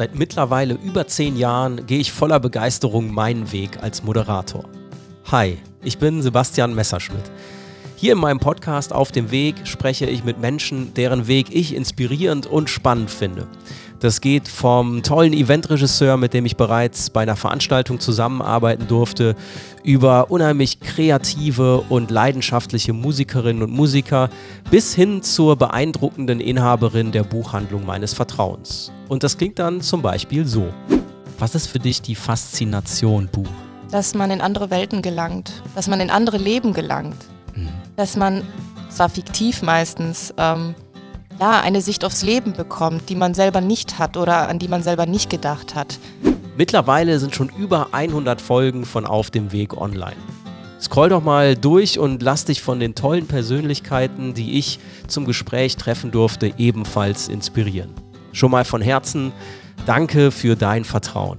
Seit mittlerweile über zehn Jahren gehe ich voller Begeisterung meinen Weg als Moderator. Hi, ich bin Sebastian Messerschmidt. Hier in meinem Podcast Auf dem Weg spreche ich mit Menschen, deren Weg ich inspirierend und spannend finde. Das geht vom tollen Eventregisseur, mit dem ich bereits bei einer Veranstaltung zusammenarbeiten durfte, über unheimlich kreative und leidenschaftliche Musikerinnen und Musiker bis hin zur beeindruckenden Inhaberin der Buchhandlung meines Vertrauens. Und das klingt dann zum Beispiel so. Was ist für dich die Faszination Buch? Dass man in andere Welten gelangt, dass man in andere Leben gelangt, mhm. dass man, zwar fiktiv meistens, ähm, ja, eine Sicht aufs Leben bekommt, die man selber nicht hat oder an die man selber nicht gedacht hat. Mittlerweile sind schon über 100 Folgen von Auf dem Weg online. Scroll doch mal durch und lass dich von den tollen Persönlichkeiten, die ich zum Gespräch treffen durfte, ebenfalls inspirieren. Schon mal von Herzen danke für dein Vertrauen.